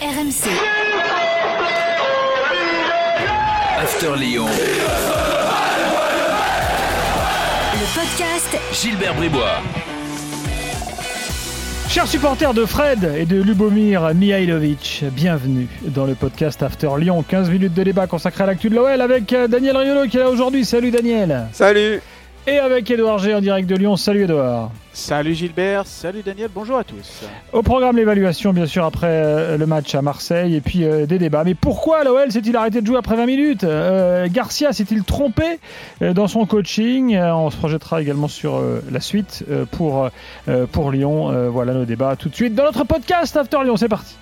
RMC. After Lyon. Le podcast Gilbert Bribois. Chers supporters de Fred et de Lubomir Mihailovic, bienvenue dans le podcast After Lyon. 15 minutes de débat consacré à l'actu de l'OL avec euh, Daniel Riolo qui est là aujourd'hui. Salut Daniel. Salut Et avec Edouard G en direct de Lyon. Salut Edouard. Salut Gilbert, salut Daniel, bonjour à tous. Au programme l'évaluation bien sûr après euh, le match à Marseille et puis euh, des débats. Mais pourquoi l'OL s'est-il arrêté de jouer après 20 minutes? Euh, Garcia s'est-il trompé dans son coaching? On se projettera également sur la suite pour, pour Lyon. Voilà nos débats tout de suite dans notre podcast After Lyon. C'est parti.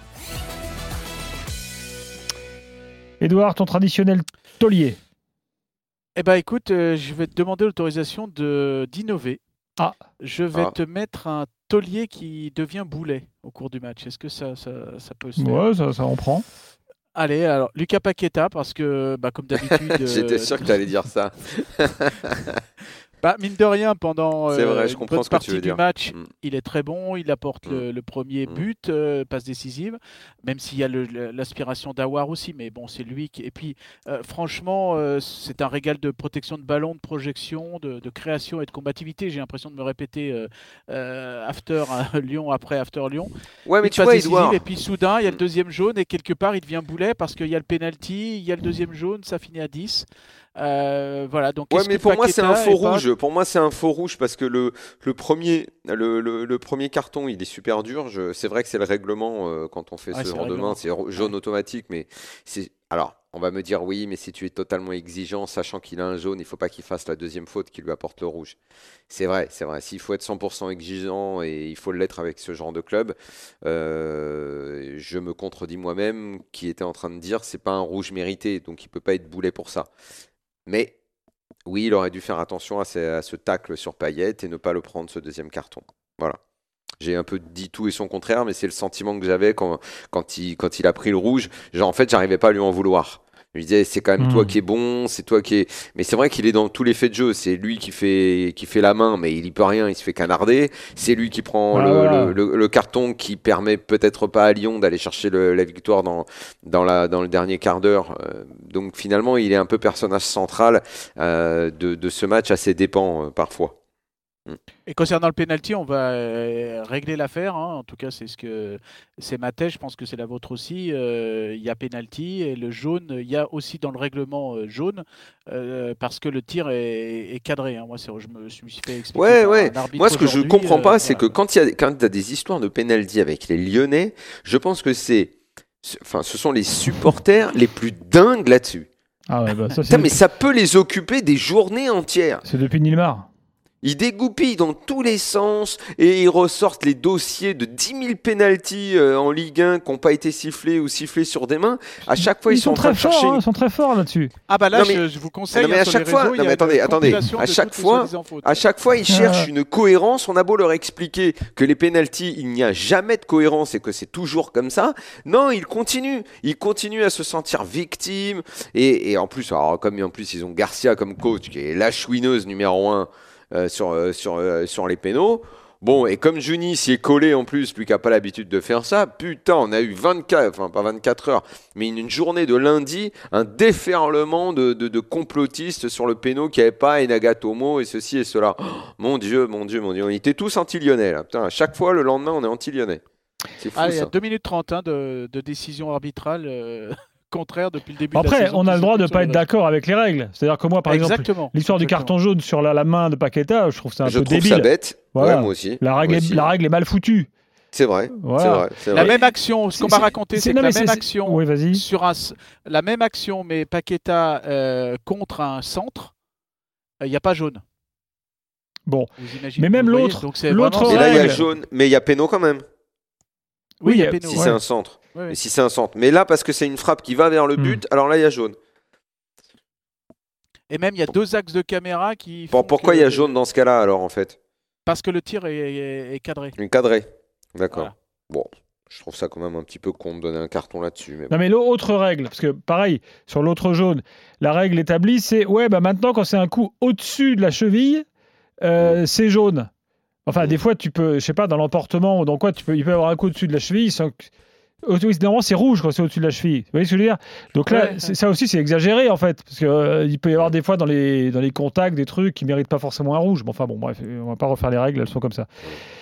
Edouard, ton traditionnel taulier. Eh ben écoute, euh, je vais te demander l'autorisation de d'innover. Ah. Je vais Ah. te mettre un taulier qui devient boulet au cours du match. Est-ce que ça, ça, ça peut se faire? Ouais, ça, ça on prend. Allez, alors Lucas Paqueta, parce que bah, comme d'habitude, euh, J'étais sûr que tu allais dire ça. bah, mine de rien, pendant vrai, euh, je une bonne partie du dire. match, Mm. il est très bon, il apporte le, le premier Mm. but, euh, passe décisive, même s'il y a l'aspiration d'Awar aussi, mais bon, c'est lui qui... Et puis, euh, franchement, euh, c'est un régal de protection de ballon, de projection, de, de création et de combativité. J'ai l'impression de me répéter after à Lyon après after Lyon. Ouais, mais Une tu passe vois, décisive, Edouard, Et puis soudain, il y a le Mm. deuxième jaune et quelque part, il devient boulet parce qu'il y a le penalty, il y a le deuxième jaune, ça finit à 10. Euh, voilà, donc Ouais, mais que pour moi, c'est un faux pas- rouge. Pour moi, c'est un faux rouge parce que le, le, premier, le, le- le premier carton, il est super dur. C'est vrai que c'est le règlement euh, quand on fait Ouais, ce genre de main, c'est jaune automatique. Mais c'est. Alors, on va me dire oui, mais si tu es totalement exigeant, sachant qu'il a un jaune, il faut pas qu'il fasse la deuxième faute qui lui apporte le rouge. C'est vrai, c'est vrai. S'il faut être 100% exigeant et il faut l'être avec ce genre de club, euh, je me contredis moi-même qui était en train de dire c'est pas un rouge mérité, donc il peut pas être boulet pour ça. Mais oui, il aurait dû faire attention à ce, tacle sur Payet et ne pas le prendre ce deuxième carton. Voilà. J'ai un peu dit tout et son contraire, mais c'est le sentiment que j'avais quand, quand, il, quand il a pris le rouge. Genre, en fait, j'arrivais pas à lui en vouloir. Je me disais, c'est quand même Hmm. toi qui es bon, c'est toi qui est. Mais c'est vrai qu'il est dans tous les faits de jeu. C'est lui qui fait, qui fait la main, mais il y peut rien, il se fait canarder. C'est lui qui prend Voilà, le, voilà. le- le- le carton qui permet peut-être pas à Lyon d'aller chercher le- la victoire dans, dans, la, dans le dernier quart d'heure. Euh, donc finalement, il est un peu personnage central euh, de, de ce match à ses dépens euh, parfois. Et concernant le penalty, on va euh, régler l'affaire. hein. En tout cas, c'est ce que c'est ma thèse. Je pense que c'est la vôtre aussi. Euh, Il y a penalty et le jaune. Il y a aussi dans le règlement euh, jaune euh, parce que le tir est, est cadré. hein. Moi, c'est- je me suis fait expliquer. Ouais, ouais. Moi, ce que je comprends euh, pas, c'est que quand il y a, quand il y a des histoires de penalty avec les Lyonnais, je pense que c'est, enfin, ce sont les supporters les plus dingues là-dessus. Ah ouais, bah ça Putain, mais ça peut les occuper des journées entières. c'est depuis Nilmar. Ils dégoupillent dans tous les sens et ils ressortent les dossiers de 10 000 pénalties euh, en Ligue 1 qui n'ont pas été sifflés ou sifflés sur des mains. À chaque fois, ils, sont, très forts, une- hein, ils sont très forts là-dessus. Ah bah là, Non, je, mais- je vous conseille. Non, mais hein, à chaque fois- non, mais attendez, attendez. À chaque fois-. À chaque fois, ils Ah. cherchent une cohérence. On a beau leur expliquer que les pénalties, il n'y a jamais de cohérence et que c'est toujours comme ça. Non, ils continuent. Ils continuent à se sentir victimes. Et, et en plus, alors, comme en plus ils ont Garcia comme coach, qui est la chouineuse numéro un euh, sur, euh, sur, euh, sur les pénaux. Bon, et comme Juni s'y est collé en plus, lui qui n'a pas l'habitude de faire ça, putain, on a eu 24, enfin pas 24 heures, mais une, une journée de lundi, un déferlement de, de, de complotistes sur le péno qui n'avait pas et Nagatomo et ceci et cela. Oh, mon Dieu, mon Dieu, mon Dieu, on était tous anti-lyonnais là. Putain, à chaque fois, le lendemain, on est anti-lyonnais. C'est fou Ah, il y a ça. 2 minutes 30 hein, de, de décision arbitrale euh, contraire depuis le début de la Après, saison on a le droit de circule pas être d'accord avec les règles. C'est-à-dire que moi, par exemple, l'histoire du carton jaune sur la, la main de Paqueta, je trouve c'est un Je peu trouve débile. ça bête. Voilà. Ouais, moi aussi. La règle, Moi est, aussi. la règle est mal foutue. C'est vrai. Voilà. La même action, ce qu'on m'a raconté, c'est- non, la mais même action Oui, vas-y. sur un, la même action, mais Paqueta euh, contre un centre, euh, il n'y a pas jaune. Bon. Vous imaginez, Mais même l'autre- donc c'est l'autre Et là, il y a règle. jaune, mais il y a péno quand même. Oui, il y a péno, Si ouais. c'est un centre. Ouais, ouais. Mais si c'est un centre. Mais là, parce que c'est une frappe qui va vers le Hmm. but, alors là, il y a jaune. Et même il y a deux axes de caméra qui. Bon, font pourquoi il y a jaune dans ce cas-là, alors, en fait? Parce que le tir est, est- est cadré. Une cadrée. D'accord. Voilà. Bon, je trouve ça quand même un petit peu con de donner un carton là-dessus. Mais bon. Non mais l'autre règle, parce que pareil, sur l'autre jaune, la règle établie, c'est ouais, bah maintenant quand c'est un coup au-dessus de la cheville, euh, c'est jaune. Enfin, des fois, tu peux, je sais pas, dans l'emportement ou dans quoi, tu peux, il peut y avoir un coup au-dessus de la cheville sans que, normalement, c'est rouge quand c'est au-dessus de la cheville. Vous voyez ce que je veux dire? Donc là, Ouais, ça aussi, c'est exagéré en fait. Parce qu'il peut y avoir des fois dans les, dans les contacts des trucs qui méritent pas forcément un rouge. Mais enfin, bon, bref, on va pas refaire les règles, elles sont comme ça.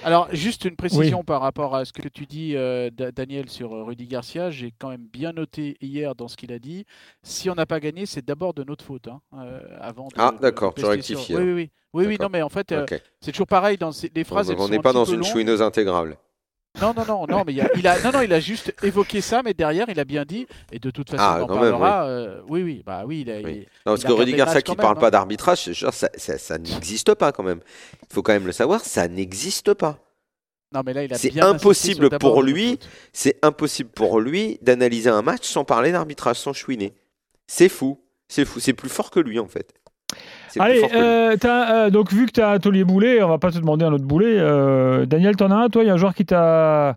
Alors, juste une précision par rapport à ce que tu dis, euh, Da- Daniel, sur euh, Rudy Garcia. J'ai quand même bien noté hier dans ce qu'il a dit. Si on n'a pas gagné, c'est d'abord de notre faute. hein, euh, avant de- Ah, d'accord, tu rectifies, sur- Oui, oui, oui. Oui, non, mais en fait, euh, c'est toujours pareil dans ces- les phrases. on n'est pas dans une longues. chouineuse intégrale. Non, non, non, non, mais il, a, il, a, non, non, il a juste évoqué ça, mais derrière, il a bien dit, et de toute façon, Ah, on en même, parlera. euh, oui, oui, bah oui, il a, Oui. il- Non, parce Il a que Rudy Garcia qui quand parle pas hein. d'arbitrage, ça, ça, ça n'existe pas quand même. Il faut quand même le savoir, ça n'existe pas. non, mais là, il a C'est impossible pour lui. C'est impossible pour lui d'analyser un match sans parler d'arbitrage, sans chouiner. C'est fou. C'est fou. C'est plus fort que lui en fait. Allez, euh, t'as, euh, donc vu que tu as un taulier boulet, on va pas te demander un autre boulet. Euh, Daniel, t'en as un, toi? Il y a un joueur qui t'a.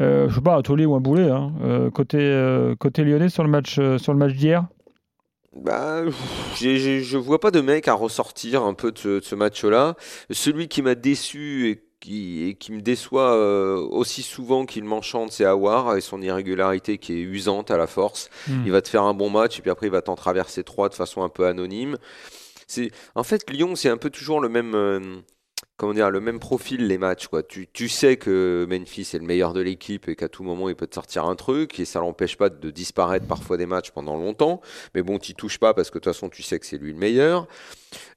Euh, je sais pas, un taulier ou un boulet, hein, euh, côté, euh, côté lyonnais sur le match, euh, sur le match d'hier? Bah, j'ai- je vois pas de mec à ressortir un peu de ce, de ce match-là. Celui qui m'a déçu et qui, et qui me déçoit euh, aussi souvent qu'il m'enchante, c'est Awar et son irrégularité qui est usante à la force. Hmm. Il va te faire un bon match et puis après il va t'en traverser trois de façon un peu anonyme. C'est en fait Lyon, c'est un peu toujours le même euh, comment dire, le même profil les matchs quoi. Tu, tu sais que Memphis est le meilleur de l'équipe et qu'à tout moment il peut te sortir un truc et ça l'empêche pas de disparaître parfois des matchs pendant longtemps. Mais bon, t'y touches pas parce que de toute façon tu sais que c'est lui le meilleur.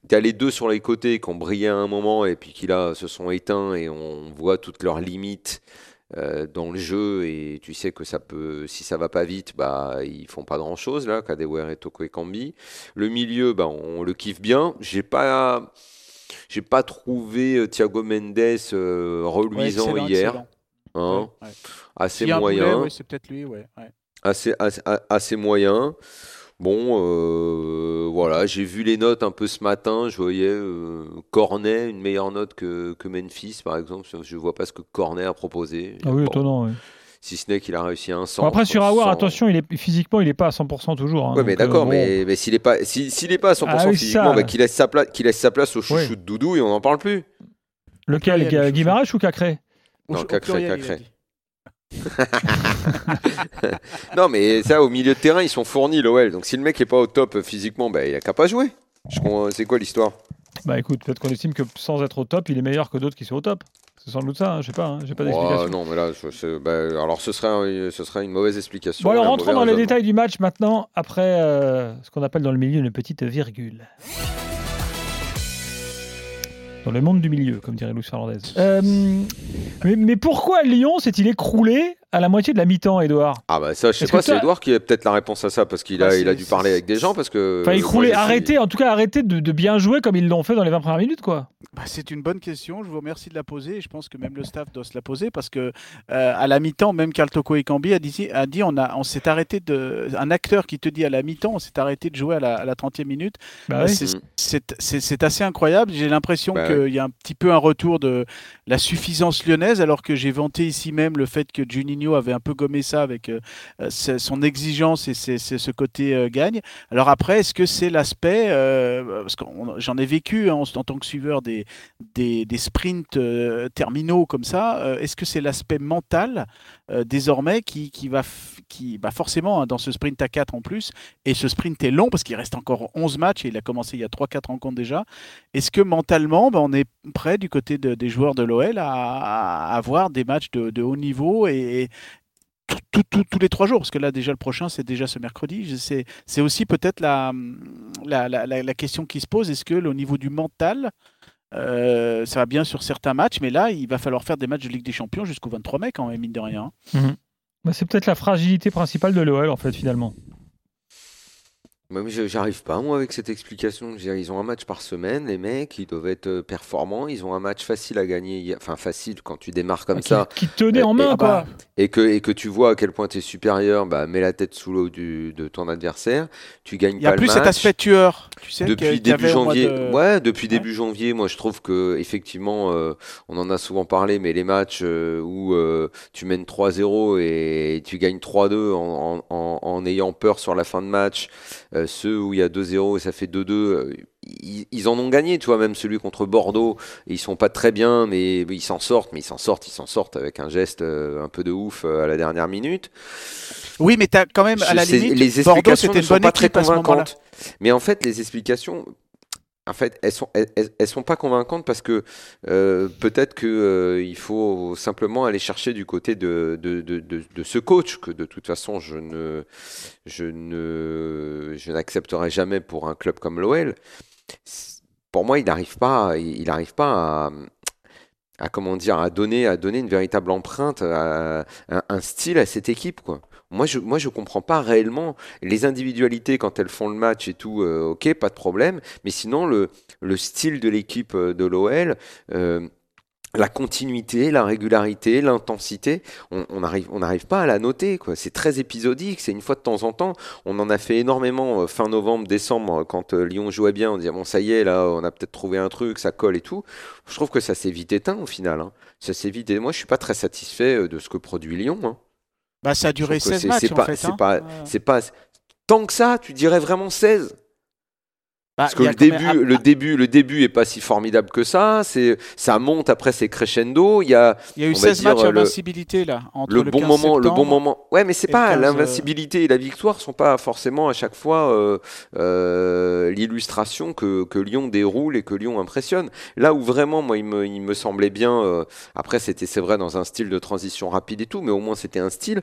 T'as les deux sur les côtés qui ont brillé à un moment et puis qui là se sont éteints et on voit toutes leurs limites euh, dans le jeu et tu sais que ça peut, si ça va pas vite, bah ils font pas grand chose là, Kadewere et Toko Ekambi. Le milieu, bah on le kiffe bien. J'ai pas, j'ai pas trouvé euh, Thiago Mendes euh, reluisant hier, excellent. hein? Ouais, ouais. assez moyen, boulet, ouais, c'est peut-être lui, ouais. ouais. assez, assez, assez moyen. Bon, euh, voilà, j'ai vu les notes un peu ce matin. Je voyais euh, Cornet, une meilleure note que, que Memphis, par exemple. Je vois pas ce que Cornet a proposé. Ah oui, Bon, étonnant. ouais. Si ce n'est qu'il a réussi un 100. Bon, après, sur Awar, attention, il est, physiquement, il est pas à 100% toujours. hein, Ouais, mais euh, d'accord, bon. mais, mais s'il est pas, si- s'il est pas à 100% Ah oui, physiquement, ça. bah, qu'il laisse sa place, qu'il laisse sa place au chouchou de Doudou et on n'en parle plus. Lequel? Guimaraes ou Cacré? Non, Cacré, Cacré. Non, mais ça, au milieu de terrain, ils sont fournis, l'OL. Donc si le mec est pas au top euh, physiquement, bah, il a qu'à pas jouer. Comprends- C'est quoi l'histoire? Bah écoute, peut-être qu'on estime que sans être au top, il est meilleur que d'autres qui sont au top. C'est sans doute ça, hein, je sais pas, hein, j'ai pas d'explication. Non, mais là, je- bah, alors ce serait, un- ce serait une mauvaise explication. Bon alors rentrons dans les détails du match maintenant, après euh, ce qu'on appelle dans le milieu une petite virgule. Dans le monde du milieu, comme dirait Luis Fernandez. Euh, mais, mais pourquoi Lyon s'est-il écroulé à la moitié de la mi-temps, Edouard Ah bah ça, je sais pas, que c'est Edouard qui a peut-être la réponse à ça parce qu'il Bah, a, il a dû parler avec des gens parce que. Enfin, je suis- arrêtez, en tout cas arrêtez de, de bien jouer comme ils l'ont fait dans les 20 premières minutes, quoi. Bah, c'est une bonne question. Je vous remercie de la poser. Et je pense que même le staff doit se la poser parce que euh, à la mi-temps, même Carl Toko Ekambi a dit, a dit on, a, on s'est arrêté de. Un acteur qui te dit à la mi-temps, on s'est arrêté de jouer à la, à la 30e minute. Bah Euh, oui. c'est- assez incroyable. J'ai l'impression Bah qu'il y a un petit peu un retour de la suffisance lyonnaise, alors que j'ai vanté ici même le fait que Juninho avait un peu gommé ça avec euh, euh, son exigence et ses- ce côté euh, gagne. Alors après, est-ce que c'est l'aspect, parce que j'en ai vécu hein, en, tant que suiveur des, des, des sprints terminaux comme ça, est-ce que c'est l'aspect mental désormais qui, qui va, qui, bah forcément, hein, dans ce sprint à 4 en plus, et ce sprint est long parce qu'il reste encore 11 matchs et il a commencé il y a 3-4 rencontres déjà. Est-ce que mentalement, bah, on est prêt du côté de- des joueurs de l'OL à, avoir des matchs de, de haut niveau et tous les trois jours Parce que là, déjà, le prochain, c'est déjà ce mercredi. C'est aussi peut-être la, question qui se pose. Est-ce que au niveau du mental, euh, ça va bien sur certains matchs, mais là, il va falloir faire des matchs de Ligue des Champions jusqu'au 23 mai quand même, mine de rien. Bah, c'est peut-être la fragilité principale de l'OL, en fait, finalement. Mais je- j'arrive pas, moi, avec cette explication. Ils ont un match par semaine, les mecs, ils doivent être euh, performants. Ils ont un match facile à gagner. Enfin, facile quand tu démarres comme Qui- ça. Qui, tenait Et- en et- main, ah quoi. bah, Et que, et que tu vois à quel point tu es supérieur, bah, mets la tête sous l'eau de ton adversaire. Tu gagnes Il n'y a pas plus cet aspect tueur, tu sais, Depuis début janvier, de- ouais, depuis début janvier, moi je trouve que effectivement, euh, on en a souvent parlé, mais les matchs euh, où euh, tu mènes 3-0 et tu gagnes 3-2 en, en- en- en ayant peur sur la fin de match, euh, ceux où il y a 2-0 et ça fait 2-2, euh, ils, ils en ont gagné, tu vois, même celui contre Bordeaux, ils sont pas très bien, mais ils s'en sortent, mais ils s'en sortent, ils s'en sortent avec un geste euh, un peu de ouf euh, à la dernière minute. Oui, mais t'as quand même à la limite. les Bordeaux, explications c'était ne sont pas très convaincantes. Mais en fait, les explications, en fait, elles sont, elles, sont pas convaincantes parce que euh, peut-être que euh, faut simplement aller chercher du côté de, de, de, de, de ce coach que de toute façon je ne, je ne, je n'accepterai jamais pour un club comme l'OL. Pour moi, il n'arrive pas, il n'arrive pas à, comment dire, à donner, à donner une véritable empreinte, un, style à cette équipe. Moi, je, moi, je comprends pas réellement les individualités quand elles font le match et tout. euh, ok, pas de problème. Mais sinon, le, le style de l'équipe euh, de l'OL, euh, la continuité, la régularité, l'intensité, on on n'arrive on n'arrive pas à la noter. quoi. C'est très épisodique, c'est une fois de temps en temps. On en a fait énormément euh, fin novembre, décembre, euh, quand euh, Lyon jouait bien. On disait, bon, ça y est, là, on a peut-être trouvé un truc, ça colle et tout. Je trouve que ça s'est vite éteint au final. hein. Ça s'est vite. Moi, je suis pas très satisfait de ce que produit Lyon. hein. Bah, ça a duré trouve que 16 c'est- matchs c'est en pas- fait. c'est hein. pas- pas tant que ça. Tu dirais vraiment 16. Bah, Parce que le début, le début, le début est pas si formidable que ça. C'est, ça monte après c'est crescendo. Il y a Il y a eu on va 16 dire, matchs d'invincibilité là. Entre le, le, bon 15 moment, le bon moment. Ouais, mais c'est pas 15, l'invincibilité et la victoire sont pas forcément à chaque fois euh, euh, l'illustration que, que Lyon déroule et que Lyon impressionne. Là où vraiment, moi, il me, il me semblait bien. euh, après, c'était c'est vrai dans un style de transition rapide et tout, mais au moins c'était un style.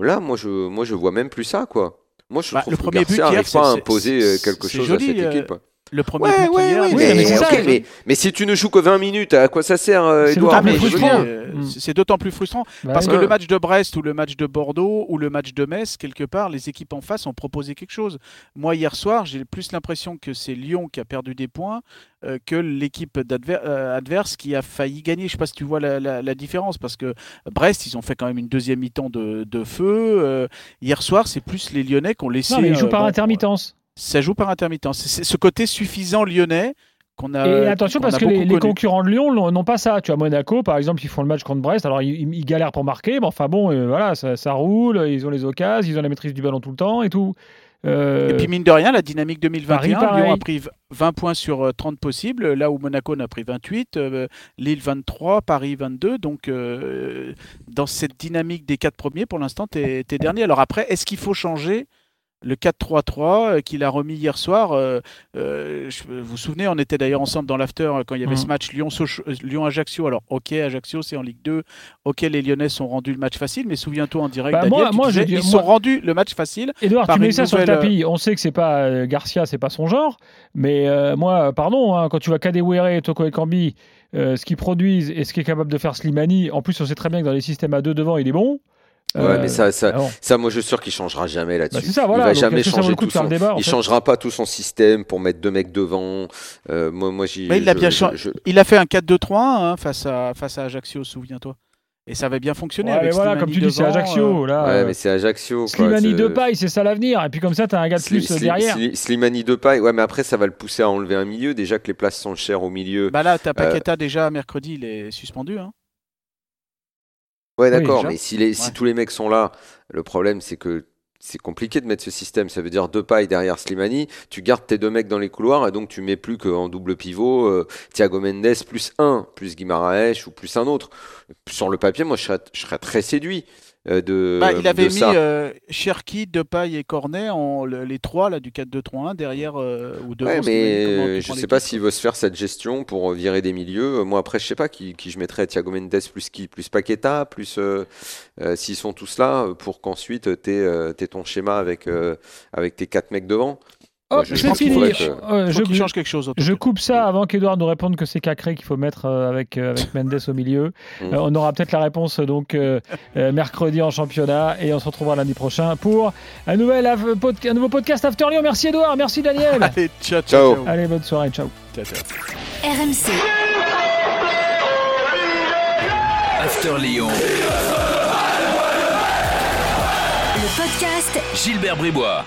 Là, moi, je, moi, je vois même plus ça, quoi. Moi, je Bah, trouve le que premier Garcia n'arrive pas à imposer euh, quelque chose joli, à cette euh, équipe. Le premier Ouais, but ouais, Oui, mais, est- mais si tu ne joues que 20 minutes, à quoi ça sert, euh, C'est Edouard d'autant Moi, plus je veux frustrant. bien. Euh, Mm. c'est d'autant plus frustrant Bah parce que le match de Brest ou le match de Bordeaux ou le match de Metz, quelque part, les équipes en face ont proposé quelque chose. Moi, hier soir, j'ai plus l'impression que c'est Lyon qui a perdu des points euh, que l'équipe euh, adverse qui a failli gagner. Je ne sais pas si tu vois la, la- la différence parce que Brest, ils ont fait quand même une deuxième mi-temps de, de feu. Euh, hier soir, c'est plus les Lyonnais qui ont laissé. Non, mais il joue euh, par bon, intermittence. Ça joue par intermittence. C'est ce côté suffisant lyonnais qu'on a. Et attention parce que les, concurrents de Lyon n'ont pas ça. Tu vois, Monaco, par exemple, ils font le match contre Brest. Alors, ils, ils galèrent pour marquer, mais enfin bon, euh, voilà, ça, ça roule. Ils ont les occasions, ils ont la maîtrise du ballon tout le temps et tout. Euh, Et puis mine de rien, la dynamique 2021, Paris, Lyon a pris 20 points sur euh, 30 possibles, là où Monaco en a pris 28, euh, Lille 23, Paris 22. Donc euh, dans cette dynamique des quatre premiers, pour l'instant, tu es, dernier. Alors après, est-ce qu'il faut changer le 4-3-3 euh, qu'il a remis hier soir euh, euh, je- Vous vous souvenez, on était d'ailleurs ensemble dans l'after quand il y avait Mhm. ce match Lyon-Ajaccio. Alors ok, Ajaccio c'est en Ligue 2, ok les Lyonnais sont rendus le match facile, mais souviens-toi en direct, Bah, Daniel, moi- tu moi, je disais, dis- ils moi- sont rendus le match facile Edouard, par tu mets ça sur le tapis. On sait que c'est pas euh, Garcia, c'est pas son genre. Mais moi, pardon, hein, quand tu vois Kadewere et Toko Ekambi, euh, ce qu'ils produisent et ce qu'est capable de faire Slimani, en plus, on sait très bien que dans les systèmes à deux devant, il est bon. Ouais, Euh, mais ça, ça, ah ça, moi, je suis sûr qu'il changera jamais Bah, là-dessus. ça, voilà. il va Donc, jamais changer tout son. débat il fait changera pas tout son système pour mettre deux mecs devant. Euh, moi, moi, j'y. Mais il je- bien je- changé. je- Il a fait un 4-2-3-1 hein, face, à, face à Ajaccio, souviens-toi. Et ça avait bien fonctionné Ouais, avec mais voilà, Slimani comme tu dis, c'est Ajaccio. Là, Ouais, euh, mais c'est Ajaccio. Slimani de paille, c'est ça l'avenir. Et puis comme ça, tu as un gars de Sli- plus Sli- derrière. Sli- Slimani de paille. Ouais, mais après, ça va le pousser à enlever un milieu. Déjà que les places sont chères au milieu. Bah là, t'as Euh, Paqueta déjà mercredi, il est suspendu. Hein. Ouais, d'accord, mais si, les, si Ouais. tous les mecs sont là, le problème c'est que c'est compliqué de mettre ce système. Ça veut dire deux pailles derrière Slimani, tu gardes tes deux mecs dans les couloirs et donc tu mets plus qu'en double pivot euh, Thiago Mendes plus un, plus Guimaraes ou plus un autre. Sur le papier, moi je serais, je serais très séduit de, Bah, il avait de mis euh, Cherki, Depay et Cornet, en, le- les trois là, du 4-2-3-1 derrière euh, ou devant. Ouais, mais comment euh, je prends sais pas s'il veut se faire cette gestion pour euh, virer des milieux. Euh, Moi après, je sais pas qui, qui je mettrais Thiago Mendes plus qui, plus Paqueta, plus euh, euh, s'ils sont tous là euh, pour qu'ensuite tu aies ton schéma avec euh, avec tes quatre mecs devant. Je- je c'est pense qu'il fini. faudrait que- Euh, Faut je, qu'il change quelque chose. je coupe ça avant qu'Edouard nous réponde que c'est Cacré qu'il faut mettre euh, avec, euh, avec Mendes au milieu. Mm. Euh, on aura peut-être la réponse donc euh, mercredi en championnat et on se retrouvera lundi prochain pour un, nouvel, un nouveau podcast After Lyon. Merci Edouard, merci Daniel. Allez, ciao, ciao. Ciao. ciao. Allez, bonne soirée, ciao. Ciao, ciao. RMC, After Lyon. le podcast Gilbert Bribois.